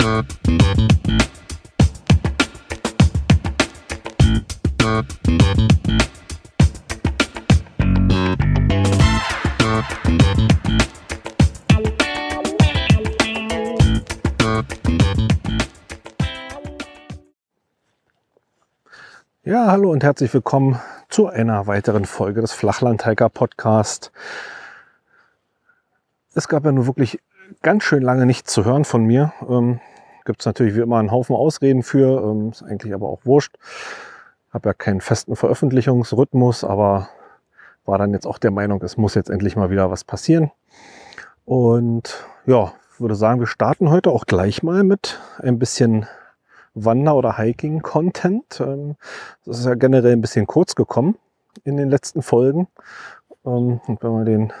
Ja, hallo und herzlich willkommen zu einer weiteren Folge des Flachlandhiker Podcast. Es gab ja nur wirklich ganz schön lange nichts zu hören von mir. Ähm, Gibt es natürlich wie immer einen Haufen Ausreden für, ähm, ist eigentlich aber auch wurscht. Habe ja keinen festen Veröffentlichungsrhythmus, aber war dann jetzt auch der Meinung, es muss jetzt endlich mal wieder was passieren. Und ja, würde sagen, wir starten heute auch gleich mal mit ein bisschen Wander- oder Hiking-Content. Ähm, das ist ja generell ein bisschen kurz gekommen in den letzten Folgen. Ähm, und wenn man den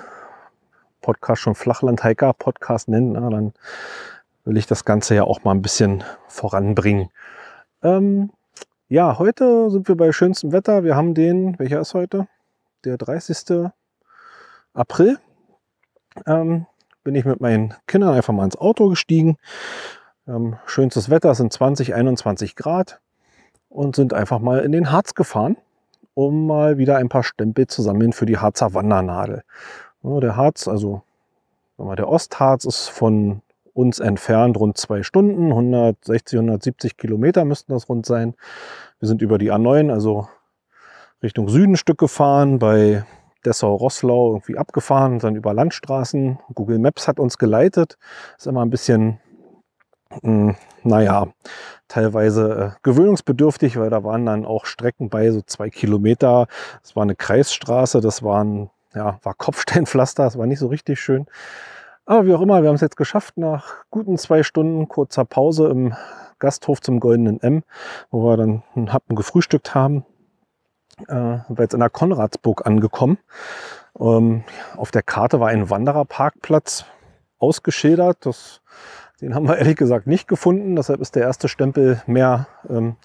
Podcast schon Flachland-Hiker-Podcast nennt, dann will ich das Ganze ja auch mal ein bisschen voranbringen. Ähm, ja, heute sind wir bei schönstem Wetter. Wir haben den, welcher ist heute? Der 30. April. Ähm, bin ich mit meinen Kindern einfach mal ins Auto gestiegen ähm, schönstes Wetter, sind 20, 21 Grad und sind einfach mal in den Harz gefahren, um mal wieder ein paar Stempel zu sammeln für die Harzer Wandernadel. Der Harz, also der Ostharz ist von uns entfernt rund zwei Stunden, 160, 170 Kilometer müssten das rund sein. Wir sind über die A9, also Richtung Süden Stück gefahren, bei Dessau-Rosslau irgendwie abgefahren, dann über Landstraßen. Google Maps hat uns geleitet. Ist immer ein bisschen hm, naja, teilweise äh, gewöhnungsbedürftig, weil da waren dann auch Strecken bei, so zwei Kilometer. Es war eine Kreisstraße, das waren, ja, war Kopfsteinpflaster, das war nicht so richtig schön. Aber wie auch immer, wir haben es jetzt geschafft nach guten zwei Stunden kurzer Pause im Gasthof zum Goldenen M, wo wir dann einen Happen gefrühstückt haben. Äh, wir jetzt in der Konradsburg angekommen. Ähm, auf der Karte war ein Wandererparkplatz ausgeschildert. Das den haben wir ehrlich gesagt nicht gefunden. Deshalb ist der erste Stempel mehr ähm,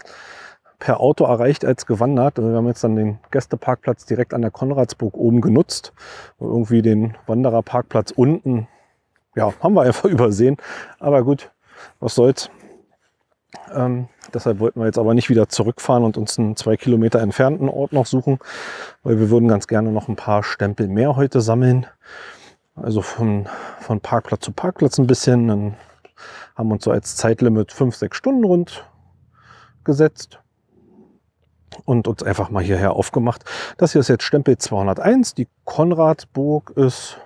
per Auto erreicht als gewandert. Also wir haben jetzt dann den Gästeparkplatz direkt an der Konradsburg oben genutzt. Und irgendwie den Wandererparkplatz unten, ja, haben wir einfach übersehen. Aber gut, was soll's. Ähm, deshalb wollten wir jetzt aber nicht wieder zurückfahren und uns einen zwei Kilometer entfernten Ort noch suchen, weil wir würden ganz gerne noch ein paar Stempel mehr heute sammeln. Also von, von Parkplatz zu Parkplatz ein bisschen. Dann haben uns so als Zeitlimit fünf, sechs Stunden rund gesetzt und uns einfach mal hierher aufgemacht. Das hier ist jetzt Stempel 201. Die Konradburg ist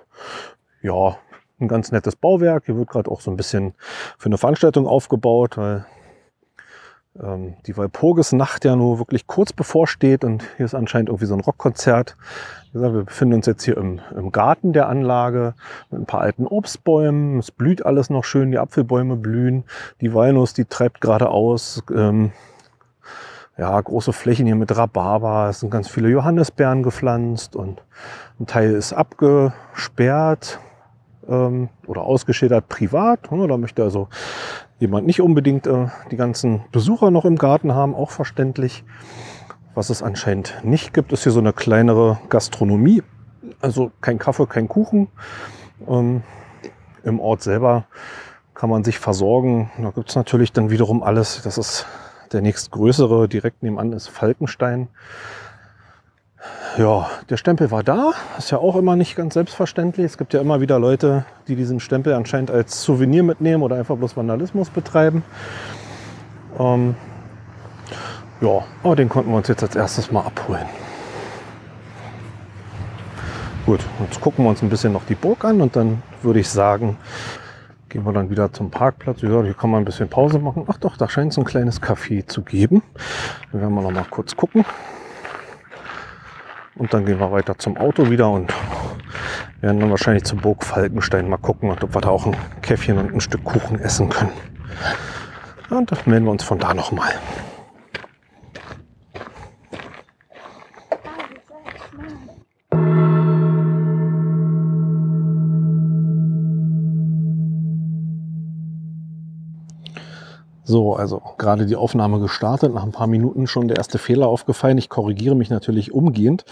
ja ein ganz nettes Bauwerk. Hier wird gerade auch so ein bisschen für eine Veranstaltung aufgebaut, weil ähm, die Walpurgisnacht ja nur wirklich kurz bevorsteht und hier ist anscheinend irgendwie so ein Rockkonzert. Wie gesagt, wir befinden uns jetzt hier im, im Garten der Anlage mit ein paar alten Obstbäumen. Es blüht alles noch schön, die Apfelbäume blühen, die Walnuss, die treibt gerade aus. Ähm, ja, große Flächen hier mit Rhabarber, es sind ganz viele Johannisbeeren gepflanzt und ein Teil ist abgesperrt ähm, oder ausgeschildert privat. Da möchte also jemand nicht unbedingt äh, die ganzen Besucher noch im Garten haben, auch verständlich. Was es anscheinend nicht gibt, ist hier so eine kleinere Gastronomie. Also kein Kaffee, kein Kuchen. Ähm, Im Ort selber kann man sich versorgen. Da gibt es natürlich dann wiederum alles. Das ist der nächstgrößere, direkt nebenan ist Falkenstein. Ja, der Stempel war da. Ist ja auch immer nicht ganz selbstverständlich. Es gibt ja immer wieder Leute, die diesen Stempel anscheinend als Souvenir mitnehmen oder einfach bloß Vandalismus betreiben. Ähm, ja, aber den konnten wir uns jetzt als erstes mal abholen. Gut, jetzt gucken wir uns ein bisschen noch die Burg an und dann würde ich sagen, gehen wir dann wieder zum Parkplatz. Ja, hier kann man ein bisschen Pause machen. Ach doch, da scheint es ein kleines Café zu geben. Dann werden wir noch mal kurz gucken. Und dann gehen wir weiter zum Auto wieder und werden dann wahrscheinlich zur Burg Falkenstein mal gucken, ob wir da auch ein Käffchen und ein Stück Kuchen essen können. Und dann melden wir uns von da nochmal. So, also gerade die Aufnahme gestartet, nach ein paar Minuten schon der erste Fehler aufgefallen. Ich korrigiere mich natürlich umgehend.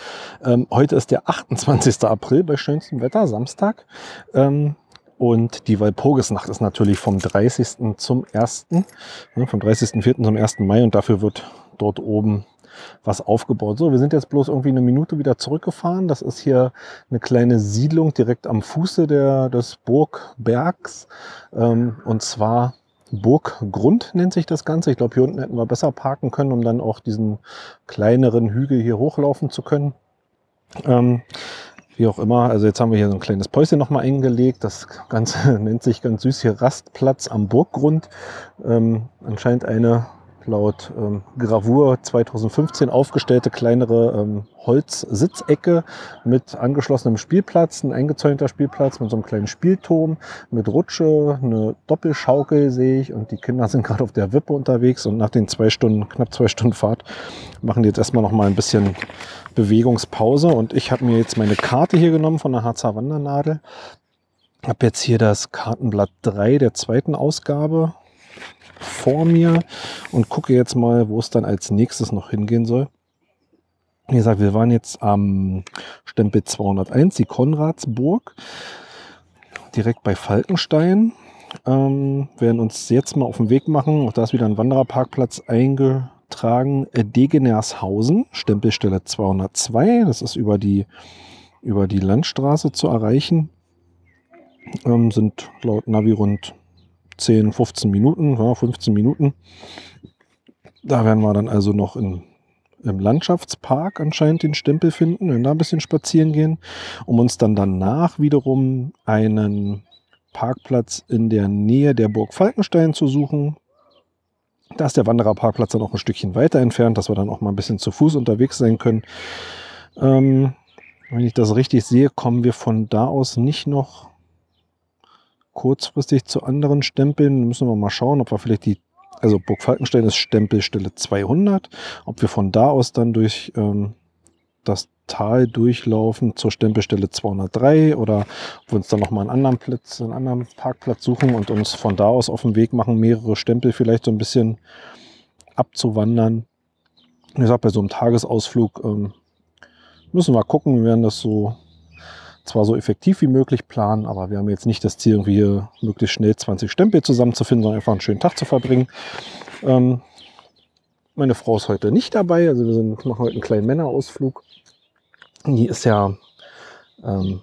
Ähm, heute ist der 28. April bei schönstem Wetter, Samstag. Ähm, Und die Walpurgisnacht ist natürlich vom 30. zum 1., ne, vom 30.04. zum 1. Mai und dafür wird dort oben was aufgebaut. So, wir sind jetzt bloß irgendwie eine Minute wieder zurückgefahren. Das ist hier eine kleine Siedlung direkt am Fuße der, des Burgbergs. Ähm, und zwar Burggrund nennt sich das Ganze. Ich glaube, hier unten hätten wir besser parken können, um dann auch diesen kleineren Hügel hier hochlaufen zu können. Ähm, wie auch immer, also jetzt haben wir hier so ein kleines Päuschen nochmal eingelegt. Das Ganze nennt sich ganz süß hier Rastplatz am Burggrund. Ähm, anscheinend eine laut ähm, Gravur 2015 aufgestellte kleinere ähm, Holzsitzecke mit angeschlossenem Spielplatz, ein eingezäunter Spielplatz mit so einem kleinen Spielturm, mit Rutsche, eine Doppelschaukel sehe ich und die Kinder sind gerade auf der Wippe unterwegs und nach den zwei Stunden, knapp zwei Stunden Fahrt machen die jetzt erstmal noch mal ein bisschen Bewegungspause und ich habe mir jetzt meine Karte hier genommen von der Harzer Wandernadel. Habe jetzt hier das Kartenblatt 3 der zweiten Ausgabe vor mir und gucke jetzt mal, wo es dann als nächstes noch hingehen soll. Wie gesagt, wir waren jetzt am Stempel 201, die Konradsburg, direkt bei Falkenstein. Ähm, werden uns jetzt mal auf den Weg machen. Auch da ist wieder ein Wandererparkplatz eingetragen. Degenershausen, Stempelstelle 202. Das ist über die, über die Landstraße zu erreichen. Ähm, sind laut Navi rund 10, 15 Minuten, ja, 15 Minuten. Da werden wir dann also noch in, im Landschaftspark anscheinend den Stempel finden, wenn da ein bisschen spazieren gehen, um uns dann danach wiederum einen Parkplatz in der Nähe der Burg Falkenstein zu suchen. Da ist der Wandererparkplatz dann auch ein Stückchen weiter entfernt, dass wir dann auch mal ein bisschen zu Fuß unterwegs sein können. Ähm, wenn ich das richtig sehe, kommen wir von da aus nicht noch kurzfristig zu anderen Stempeln. Müssen wir mal schauen, ob wir vielleicht die, also Burg Falkenstein ist Stempelstelle 200, ob wir von da aus dann durch ähm, das Tal durchlaufen zur Stempelstelle 203 oder ob wir uns dann nochmal einen anderen Platz, einen anderen Parkplatz suchen und uns von da aus auf den Weg machen, mehrere Stempel vielleicht so ein bisschen abzuwandern. Wie gesagt, bei so einem Tagesausflug ähm, müssen wir gucken, wir werden das so zwar so effektiv wie möglich planen, aber wir haben jetzt nicht das Ziel, irgendwie hier möglichst schnell 20 Stempel zusammenzufinden, sondern einfach einen schönen Tag zu verbringen. Ähm, meine Frau ist heute nicht dabei, also wir sind, machen heute einen kleinen Männerausflug. Die ist ja ähm,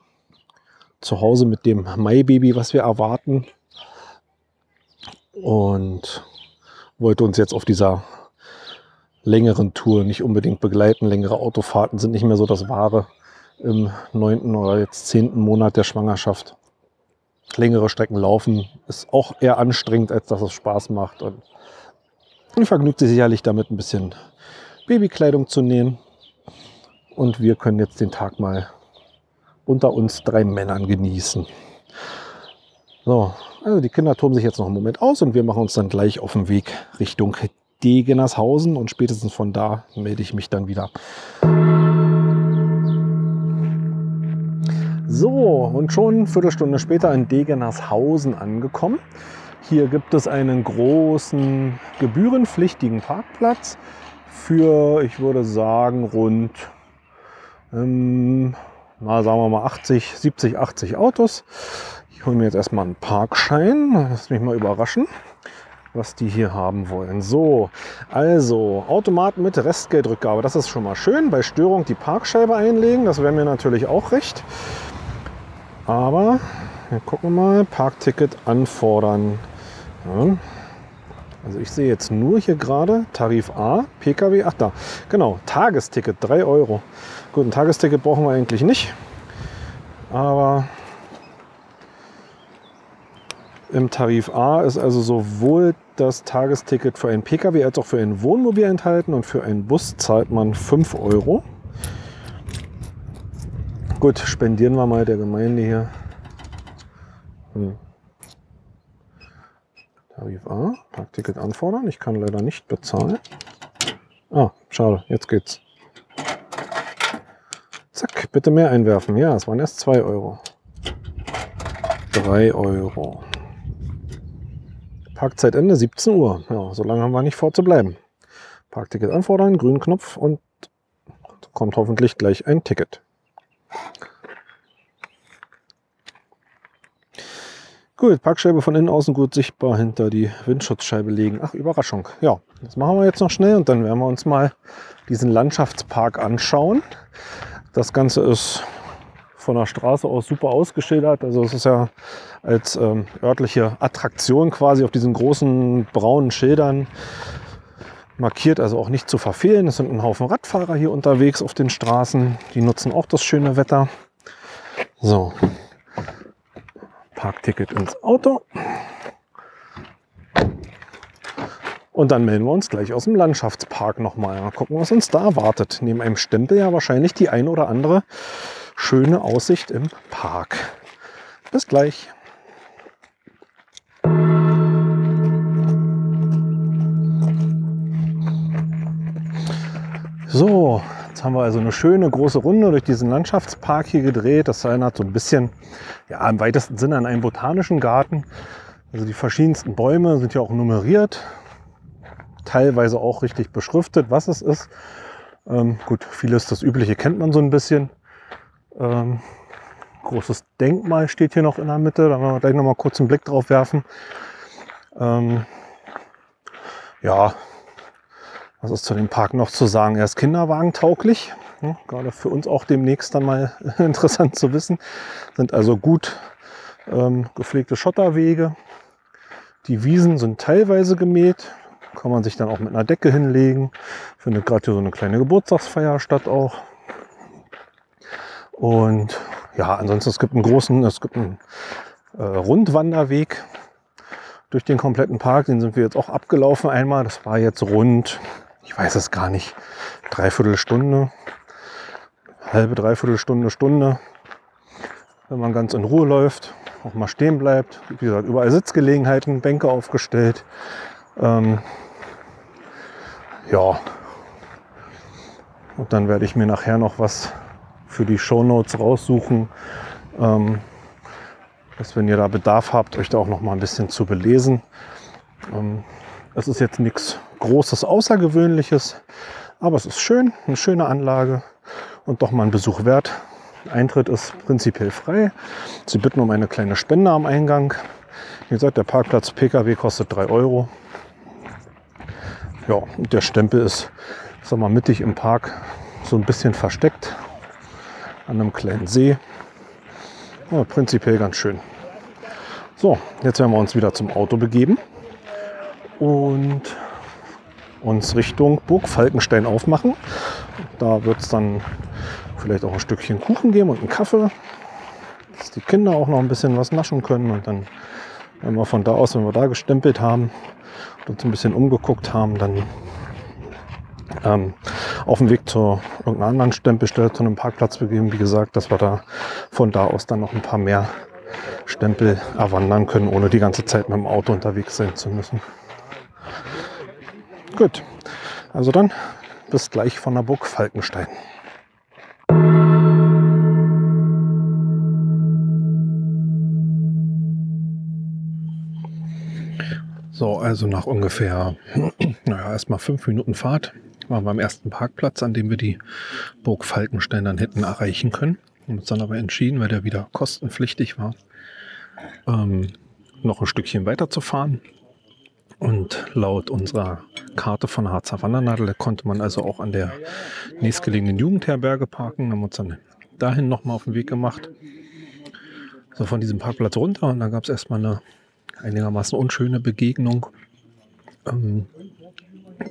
zu Hause mit dem Maibaby, was wir erwarten. Und wollte uns jetzt auf dieser längeren Tour nicht unbedingt begleiten. Längere Autofahrten sind nicht mehr so das Wahre im neunten oder jetzt zehnten Monat der Schwangerschaft. Längere Strecken laufen ist auch eher anstrengend, als dass es Spaß macht. Und die vergnügt sich sicherlich damit, ein bisschen Babykleidung zu nähen. Und wir können jetzt den Tag mal unter uns drei Männern genießen. So, also die Kinder toben sich jetzt noch einen Moment aus und wir machen uns dann gleich auf den Weg Richtung Degenershausen und spätestens von da melde ich mich dann wieder. So, und schon eine Viertelstunde später in Degenershausen angekommen. Hier gibt es einen großen gebührenpflichtigen Parkplatz für, ich würde sagen, rund, ähm, na, sagen wir mal 80, 70, 80 Autos. Ich hole mir jetzt erstmal einen Parkschein. Lass mich mal überraschen, was die hier haben wollen. So, also Automat mit Restgeldrückgabe. Das ist schon mal schön. Bei Störung die Parkscheibe einlegen. Das wäre mir natürlich auch recht. Aber wir gucken mal, Parkticket anfordern. Ja. Also ich sehe jetzt nur hier gerade Tarif A, Pkw, ach da, genau, Tagesticket, 3 Euro. Gut, ein Tagesticket brauchen wir eigentlich nicht. Aber im Tarif A ist also sowohl das Tagesticket für ein Pkw als auch für ein Wohnmobil enthalten und für einen Bus zahlt man 5 Euro. Gut, spendieren wir mal der Gemeinde hier. Hm. Tarif A, Parkticket anfordern. Ich kann leider nicht bezahlen. Ah, schade, jetzt geht's. Zack, bitte mehr einwerfen. Ja, es waren erst 2 Euro. 3 Euro. Parkzeitende 17 Uhr. Ja, so lange haben wir nicht vor zu bleiben. Parkticket anfordern, grünen Knopf und kommt hoffentlich gleich ein Ticket. Gut, Parkscheibe von innen außen gut sichtbar hinter die Windschutzscheibe legen. Ach, Überraschung. Ja, das machen wir jetzt noch schnell und dann werden wir uns mal diesen Landschaftspark anschauen. Das Ganze ist von der Straße aus super ausgeschildert. Also es ist ja als ähm, örtliche Attraktion quasi auf diesen großen braunen Schildern markiert, also auch nicht zu verfehlen. Es sind ein Haufen Radfahrer hier unterwegs auf den Straßen. Die nutzen auch das schöne Wetter. So, Parkticket ins Auto. Und dann melden wir uns gleich aus dem Landschaftspark nochmal. Mal gucken, was uns da wartet. Neben einem Stempel ja wahrscheinlich die ein oder andere schöne Aussicht im Park. Bis gleich. So, jetzt haben wir also eine schöne große Runde durch diesen Landschaftspark hier gedreht. Das erinnert so ein bisschen, ja, im weitesten Sinne an einen botanischen Garten. Also die verschiedensten Bäume sind ja auch nummeriert, teilweise auch richtig beschriftet, was es ist. Ähm, gut, vieles das Übliche kennt man so ein bisschen. Ähm, großes Denkmal steht hier noch in der Mitte, da werden wir gleich noch mal kurz einen Blick drauf werfen. Ähm, ja, was ist zu dem Park noch zu sagen? Er ist kinderwagentauglich. Ja, gerade für uns auch demnächst dann mal interessant zu wissen. Sind also gut ähm, gepflegte Schotterwege. Die Wiesen sind teilweise gemäht. Kann man sich dann auch mit einer Decke hinlegen. Findet gerade hier so eine kleine Geburtstagsfeier statt auch. Und ja, ansonsten es gibt einen großen, es gibt einen äh, Rundwanderweg durch den kompletten Park. Den sind wir jetzt auch abgelaufen einmal. Das war jetzt rund ich weiß es gar nicht, dreiviertel Stunde, halbe, dreiviertel Stunde, Stunde, wenn man ganz in Ruhe läuft, auch mal stehen bleibt. Wie gesagt, überall Sitzgelegenheiten, Bänke aufgestellt. Ähm, ja. Und dann werde ich mir nachher noch was für die Show Notes raussuchen. Ähm, dass wenn ihr da Bedarf habt, euch da auch noch mal ein bisschen zu belesen. Ähm, es ist jetzt nichts Großes, Außergewöhnliches, aber es ist schön, eine schöne Anlage und doch mal ein Besuch wert. Eintritt ist prinzipiell frei. Sie bitten um eine kleine Spende am Eingang. Wie gesagt, der Parkplatz Pkw kostet 3 Euro. Ja, und der Stempel ist, sag mal, mittig im Park so ein bisschen versteckt an einem kleinen See. Ja, prinzipiell ganz schön. So, jetzt werden wir uns wieder zum Auto begeben und uns Richtung Burg Falkenstein aufmachen. Da wird es dann vielleicht auch ein Stückchen Kuchen geben und einen Kaffee, dass die Kinder auch noch ein bisschen was naschen können. Und dann, wenn wir von da aus, wenn wir da gestempelt haben und uns ein bisschen umgeguckt haben, dann ähm, auf dem Weg zu irgendeiner anderen Stempelstelle, zu einem Parkplatz begeben. Wie gesagt, dass wir da von da aus dann noch ein paar mehr Stempel erwandern können, ohne die ganze Zeit mit dem Auto unterwegs sein zu müssen. Gut, also dann bis gleich von der Burg Falkenstein. So, also nach ungefähr, naja, erstmal fünf Minuten Fahrt waren wir am ersten Parkplatz, an dem wir die Burg Falkenstein dann hätten erreichen können. Haben uns dann aber entschieden, weil der wieder kostenpflichtig war, ähm, noch ein Stückchen weiter zu fahren. Und laut unserer Karte von Harzer Wandernadel konnte man also auch an der nächstgelegenen Jugendherberge parken. Haben uns dann dahin nochmal auf den Weg gemacht. So von diesem Parkplatz runter und dann gab es erstmal eine einigermaßen unschöne Begegnung. Ähm,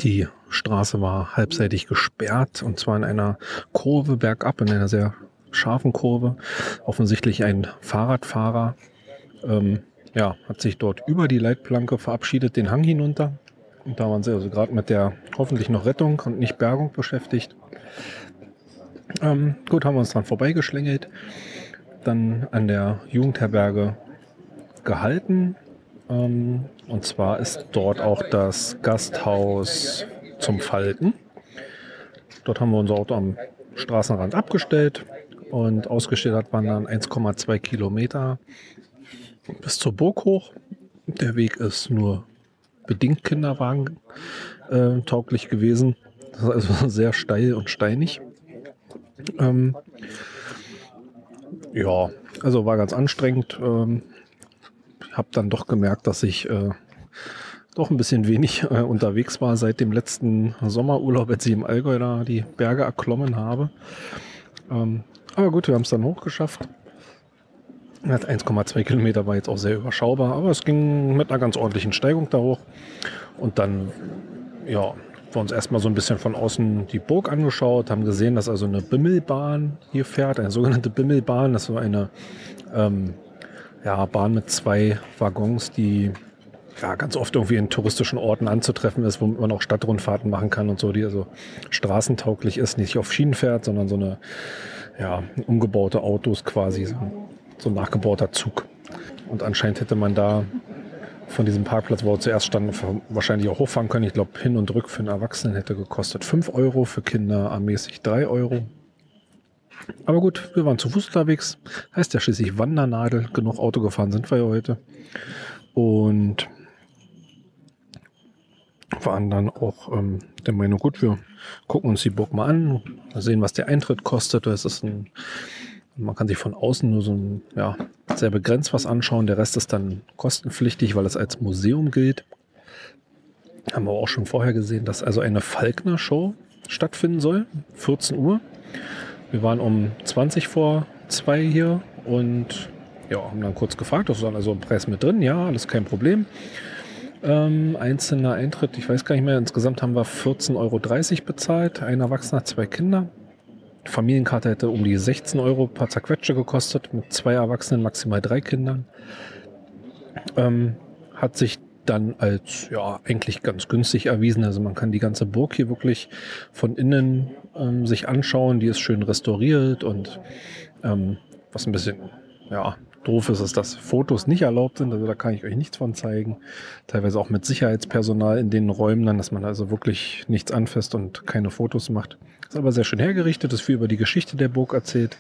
die Straße war halbseitig gesperrt und zwar in einer Kurve bergab, in einer sehr scharfen Kurve. Offensichtlich ein Fahrradfahrer ähm, ja, hat sich dort über die Leitplanke verabschiedet, den Hang hinunter. Und da waren sie also gerade mit der hoffentlich noch Rettung und nicht Bergung beschäftigt. Ähm, gut, haben wir uns dran vorbeigeschlängelt. Dann an der Jugendherberge gehalten. Ähm, und zwar ist dort auch das Gasthaus zum Falten. Dort haben wir unser Auto am Straßenrand abgestellt und ausgestellt waren dann 1,2 Kilometer bis zur Burg hoch. Der Weg ist nur bedingt Kinderwagen äh, tauglich gewesen. Das ist also sehr steil und steinig. Ähm, ja, also war ganz anstrengend. Ähm, habe dann doch gemerkt, dass ich äh, doch ein bisschen wenig äh, unterwegs war seit dem letzten Sommerurlaub, als ich im Allgäu da die Berge erklommen habe. Ähm, aber gut, wir haben es dann hochgeschafft. 1,2 Kilometer war jetzt auch sehr überschaubar, aber es ging mit einer ganz ordentlichen Steigung da hoch. Und dann, ja, wir uns erstmal so ein bisschen von außen die Burg angeschaut, haben gesehen, dass also eine Bimmelbahn hier fährt, eine sogenannte Bimmelbahn. Das so eine ähm, ja, Bahn mit zwei Waggons, die ja, ganz oft irgendwie in touristischen Orten anzutreffen ist, wo man auch Stadtrundfahrten machen kann und so, die also straßentauglich ist, nicht auf Schienen fährt, sondern so eine ja, umgebaute Autos quasi, so, so ein nachgebauter Zug. Und anscheinend hätte man da von diesem Parkplatz, wo wir zuerst standen, wahrscheinlich auch hochfahren können. Ich glaube, hin und rück für einen Erwachsenen hätte gekostet 5 Euro, für Kinder ermäßig 3 Euro. Aber gut, wir waren zu Fuß unterwegs. Heißt ja schließlich Wandernadel. Genug Auto gefahren sind wir ja heute. Und waren dann auch ähm, der Meinung, gut, wir gucken uns die Burg mal an, sehen, was der Eintritt kostet. Das ist ein, man kann sich von außen nur so ein, ja, sehr begrenzt was anschauen. Der Rest ist dann kostenpflichtig, weil es als Museum gilt. Haben wir auch schon vorher gesehen, dass also eine Falkner-Show stattfinden soll. 14 Uhr. Wir waren um 20 vor zwei hier und ja, haben dann kurz gefragt, das ist dann also ein Preis mit drin. Ja, alles kein Problem. Ähm, einzelner Eintritt, ich weiß gar nicht mehr, insgesamt haben wir 14,30 Euro bezahlt. Ein Erwachsener, zwei Kinder. Familienkarte hätte um die 16 Euro paar Zerquetsche gekostet, mit zwei Erwachsenen, maximal drei Kindern. Ähm, hat sich dann als ja eigentlich ganz günstig erwiesen. Also man kann die ganze Burg hier wirklich von innen ähm, sich anschauen. Die ist schön restauriert und ähm, was ein bisschen ja Doof ist es, dass Fotos nicht erlaubt sind, also da kann ich euch nichts von zeigen. Teilweise auch mit Sicherheitspersonal in den Räumen dann, dass man also wirklich nichts anfasst und keine Fotos macht. Ist aber sehr schön hergerichtet, ist viel über die Geschichte der Burg erzählt.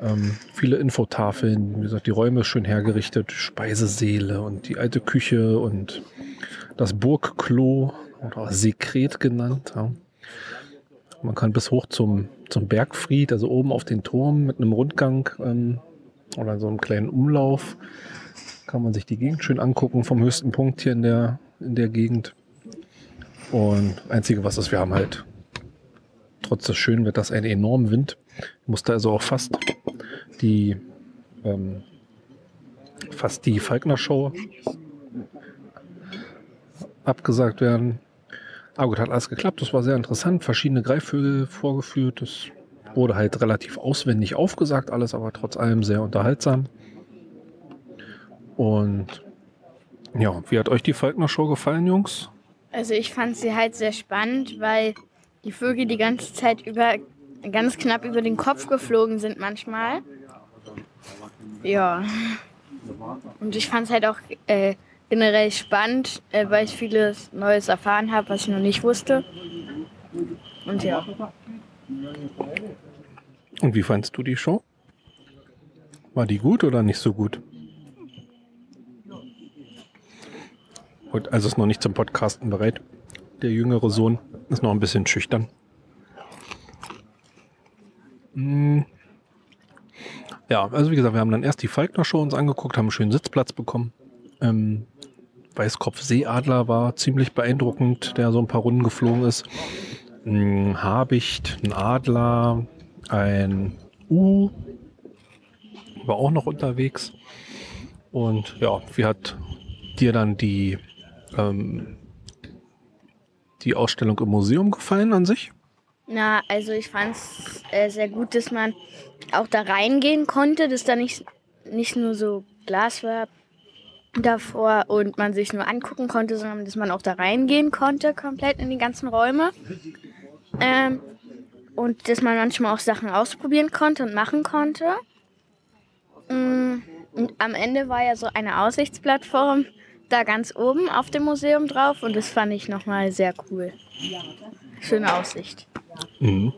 Ähm, viele Infotafeln, wie gesagt, die Räume schön hergerichtet, Speisesäle und die alte Küche und das Burgklo oder Sekret genannt. Ja. Man kann bis hoch zum, zum Bergfried, also oben auf den Turm mit einem Rundgang ähm, oder so einem kleinen Umlauf. Kann man sich die Gegend schön angucken vom höchsten Punkt hier in der, in der Gegend. Und einzige was ist, wir haben halt trotz des schönen Wetters einen enormen Wind. Musste also auch fast die ähm, fast die Falkner Show abgesagt werden. Aber gut, hat alles geklappt. Das war sehr interessant. Verschiedene Greifvögel vorgeführt. Das Wurde halt relativ auswendig aufgesagt, alles aber trotz allem sehr unterhaltsam. Und ja, wie hat euch die Falkner Show gefallen, Jungs? Also ich fand sie halt sehr spannend, weil die Vögel die ganze Zeit über ganz knapp über den Kopf geflogen sind manchmal. Ja. Und ich fand es halt auch äh, generell spannend, äh, weil ich vieles Neues erfahren habe, was ich noch nicht wusste. Und ja. Und wie fandst du die Show? War die gut oder nicht so gut? Und also ist noch nicht zum Podcasten bereit. Der jüngere Sohn ist noch ein bisschen schüchtern. Hm. Ja, also wie gesagt, wir haben dann erst die Falkner Show uns angeguckt, haben einen schönen Sitzplatz bekommen. Ähm, Weißkopf-Seeadler war ziemlich beeindruckend, der so ein paar Runden geflogen ist ein Habicht, ein Adler, ein U war auch noch unterwegs. Und ja, wie hat dir dann die, ähm, die Ausstellung im Museum gefallen an sich? Na, also ich fand es äh, sehr gut, dass man auch da reingehen konnte, dass da nicht, nicht nur so Glas war davor und man sich nur angucken konnte, sondern dass man auch da reingehen konnte, komplett in die ganzen Räume. Ähm, und dass man manchmal auch Sachen ausprobieren konnte und machen konnte. Mm, und am Ende war ja so eine Aussichtsplattform da ganz oben auf dem Museum drauf und das fand ich nochmal sehr cool. Schöne Aussicht. Mhm.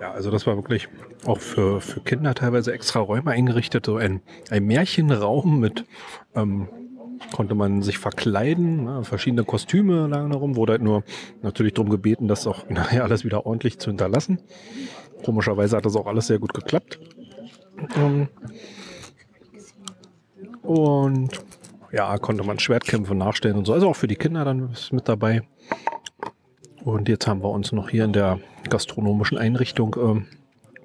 Ja, also das war wirklich auch für, für Kinder teilweise extra Räume eingerichtet, so ein, ein Märchenraum mit ähm, konnte man sich verkleiden, ne, verschiedene Kostüme lagen herum, wurde halt nur natürlich darum gebeten, das auch nachher alles wieder ordentlich zu hinterlassen. Komischerweise hat das auch alles sehr gut geklappt. Ähm, Und ja, konnte man Schwertkämpfe nachstellen und so. Also auch für die Kinder dann ist mit dabei. Und jetzt haben wir uns noch hier in der gastronomischen Einrichtung ähm,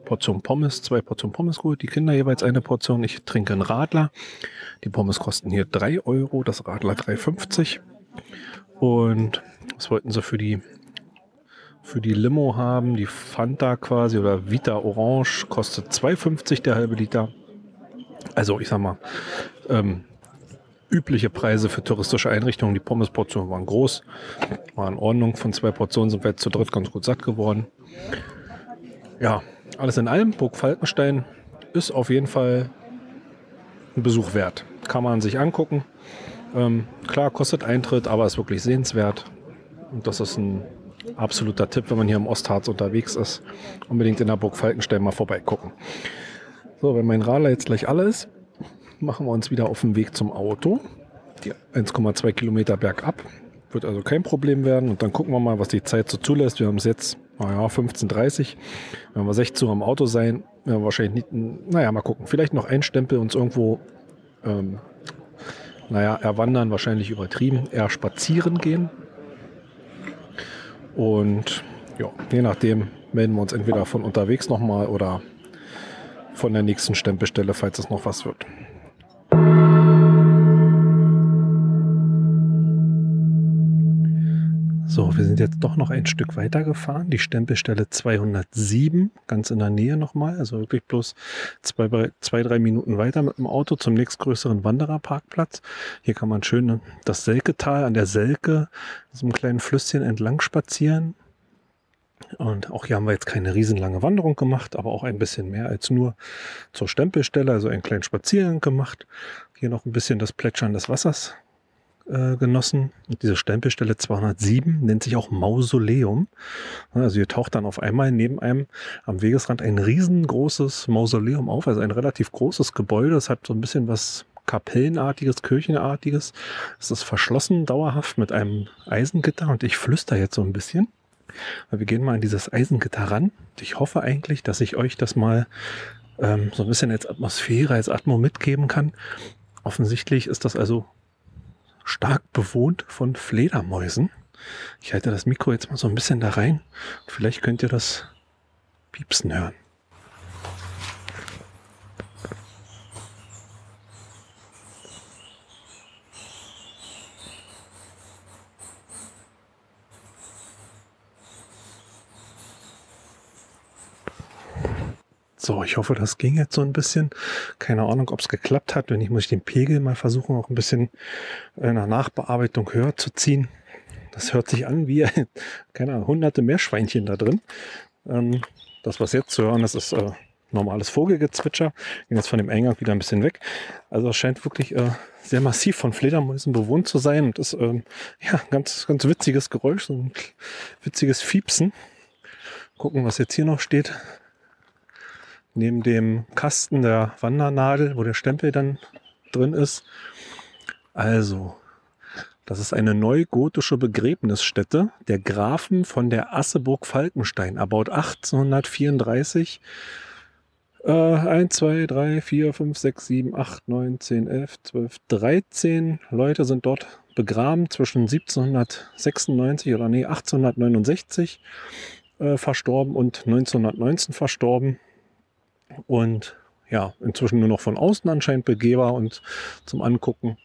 Portion Pommes, zwei Portionen Pommes geholt. Die Kinder jeweils eine Portion. Ich trinke einen Radler. Die Pommes kosten hier drei Euro, das Radler 3,50. Und was wollten sie für die für die Limo haben? Die Fanta quasi oder Vita Orange kostet 2,50 der halbe Liter. Also ich sag mal, ähm, übliche Preise für touristische Einrichtungen. Die Pommesportionen waren groß, war in Ordnung. Von zwei Portionen sind wir jetzt zu dritt ganz gut satt geworden. Ja, alles in allem, Burg Falkenstein ist auf jeden Fall ein Besuch wert. Kann man sich angucken. Ähm, klar, kostet Eintritt, aber ist wirklich sehenswert. Und das ist ein absoluter Tipp, wenn man hier im Ostharz unterwegs ist. Unbedingt in der Burg Falkenstein mal vorbeigucken. So, wenn mein Radler jetzt gleich alle ist, machen wir uns wieder auf den Weg zum Auto. Die 1,2 Kilometer bergab. Wird also kein Problem werden. Und dann gucken wir mal, was die Zeit so zulässt. Wir haben es jetzt, naja, 15.30 Wenn wir 16 Uhr am Auto sein, werden wir wahrscheinlich nicht, naja, mal gucken. Vielleicht noch ein Stempel uns irgendwo, ähm, naja, erwandern, wahrscheinlich übertrieben. Eher spazieren gehen. Und ja, je nachdem melden wir uns entweder von unterwegs nochmal oder von der nächsten Stempelstelle, falls es noch was wird. So, wir sind jetzt doch noch ein Stück weiter gefahren. Die Stempelstelle 207, ganz in der Nähe nochmal. Also wirklich bloß zwei, zwei, drei Minuten weiter mit dem Auto zum nächstgrößeren Wandererparkplatz. Hier kann man schön das Selketal an der Selke, so einem kleinen Flüsschen entlang spazieren. Und auch hier haben wir jetzt keine riesenlange Wanderung gemacht, aber auch ein bisschen mehr als nur zur Stempelstelle, also einen kleinen Spaziergang gemacht. Hier noch ein bisschen das Plätschern des Wassers äh, genossen. Und diese Stempelstelle 207 nennt sich auch Mausoleum. Also hier taucht dann auf einmal neben einem am Wegesrand ein riesengroßes Mausoleum auf, also ein relativ großes Gebäude. Es hat so ein bisschen was Kapellenartiges, Kirchenartiges. Es ist verschlossen dauerhaft mit einem Eisengitter und ich flüster jetzt so ein bisschen. Wir gehen mal an dieses Eisengitter ran. Ich hoffe eigentlich, dass ich euch das mal ähm, so ein bisschen als Atmosphäre, als Atmo mitgeben kann. Offensichtlich ist das also stark bewohnt von Fledermäusen. Ich halte das Mikro jetzt mal so ein bisschen da rein. Vielleicht könnt ihr das piepsen hören. So, ich hoffe, das ging jetzt so ein bisschen. Keine Ahnung, ob es geklappt hat. Wenn nicht, muss ich den Pegel mal versuchen, auch ein bisschen äh, nach Nachbearbeitung höher zu ziehen. Das hört sich an wie, keine Ahnung, hunderte Meerschweinchen da drin. Ähm, das, was jetzt zu hören ist, ist äh, normales Vogelgezwitscher. Gehen jetzt von dem Eingang wieder ein bisschen weg. Also es scheint wirklich äh, sehr massiv von Fledermäusen bewohnt zu sein und ist ähm, ja ganz, ganz witziges Geräusch, so ein witziges Fiepsen. Gucken, was jetzt hier noch steht neben dem Kasten der Wandernadel, wo der Stempel dann drin ist. Also, das ist eine neugotische Begräbnisstätte der Grafen von der Asseburg Falkenstein, erbaut 1834. Äh, 1, 2, 3, 4, 5, 6, 7, 8, 9, 10, 11, 12, 13 Leute sind dort begraben zwischen 1796 oder nee, 1869 äh, verstorben und 1919 verstorben und ja, inzwischen nur noch von außen anscheinend begehbar und zum Angucken.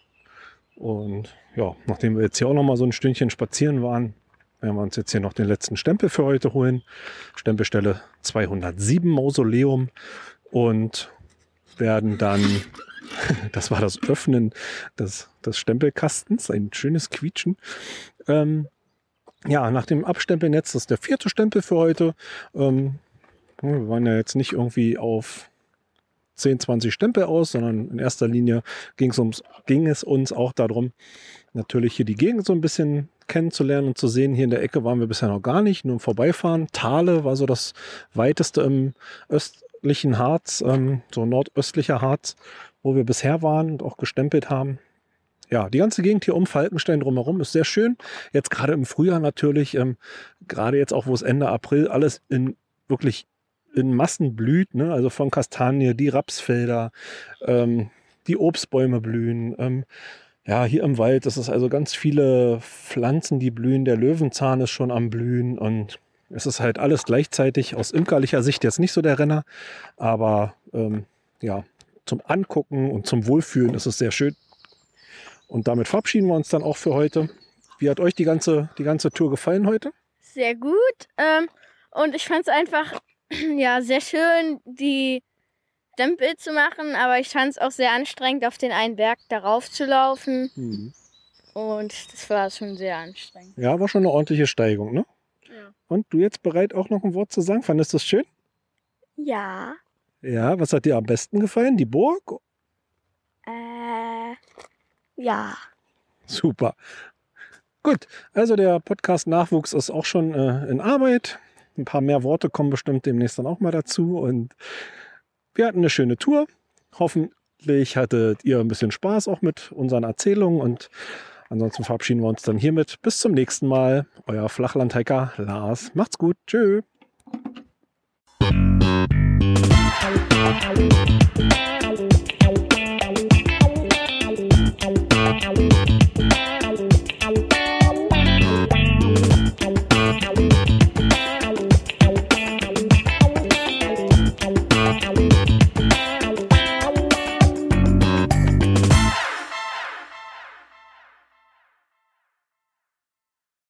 Und ja, nachdem wir jetzt hier auch noch mal so ein Stündchen spazieren waren, werden wir uns jetzt hier noch den letzten Stempel für heute holen. Stempelstelle 207 Mausoleum und werden dann, das war das Öffnen des, des Stempelkastens, ein schönes Quietschen. Ähm, ja, nach dem Abstempelnetz, das ist der vierte Stempel für heute. Ähm, wir waren ja jetzt nicht irgendwie auf 10, 20 Stempel aus, sondern in erster Linie ging es, ging es uns auch darum, natürlich hier die Gegend so ein bisschen kennenzulernen und zu sehen. Hier in der Ecke waren wir bisher noch gar nicht, nur im Vorbeifahren. Thale war so das weiteste im östlichen Harz, ähm, so nordöstlicher Harz, wo wir bisher waren und auch gestempelt haben. Ja, die ganze Gegend hier um Falkenstein drumherum ist sehr schön. Jetzt gerade im Frühjahr natürlich, ähm, gerade jetzt auch, wo es Ende April alles in wirklich in Massen blüht, ne? also von Kastanie, die Rapsfelder, ähm, die Obstbäume blühen. Ähm, ja, hier im Wald, das ist also ganz viele Pflanzen, die blühen. Der Löwenzahn ist schon am Blühen und es ist halt alles gleichzeitig aus imkerlicher Sicht jetzt nicht so der Renner, aber ähm, ja, zum Angucken und zum Wohlfühlen ist es sehr schön. Und damit verabschieden wir uns dann auch für heute. Wie hat euch die ganze, die ganze Tour gefallen heute? Sehr gut. Ähm, und ich fand es einfach ja, sehr schön, die Stempel zu machen, aber ich fand es auch sehr anstrengend, auf den einen Berg darauf zu laufen. Mhm. Und das war schon sehr anstrengend. Ja, war schon eine ordentliche Steigung, ne? Ja. Und du jetzt bereit, auch noch ein Wort zu sagen? Fandest du es schön? Ja. Ja, was hat dir am besten gefallen? Die Burg? Äh, ja. Super. Gut, also der Podcast Nachwuchs ist auch schon äh, in Arbeit. Ein paar mehr Worte kommen bestimmt demnächst dann auch mal dazu. Und wir hatten eine schöne Tour. Hoffentlich hattet ihr ein bisschen Spaß auch mit unseren Erzählungen. Und ansonsten verabschieden wir uns dann hiermit. Bis zum nächsten Mal. Euer Flachlandhacker Lars. Macht's gut. Tschö.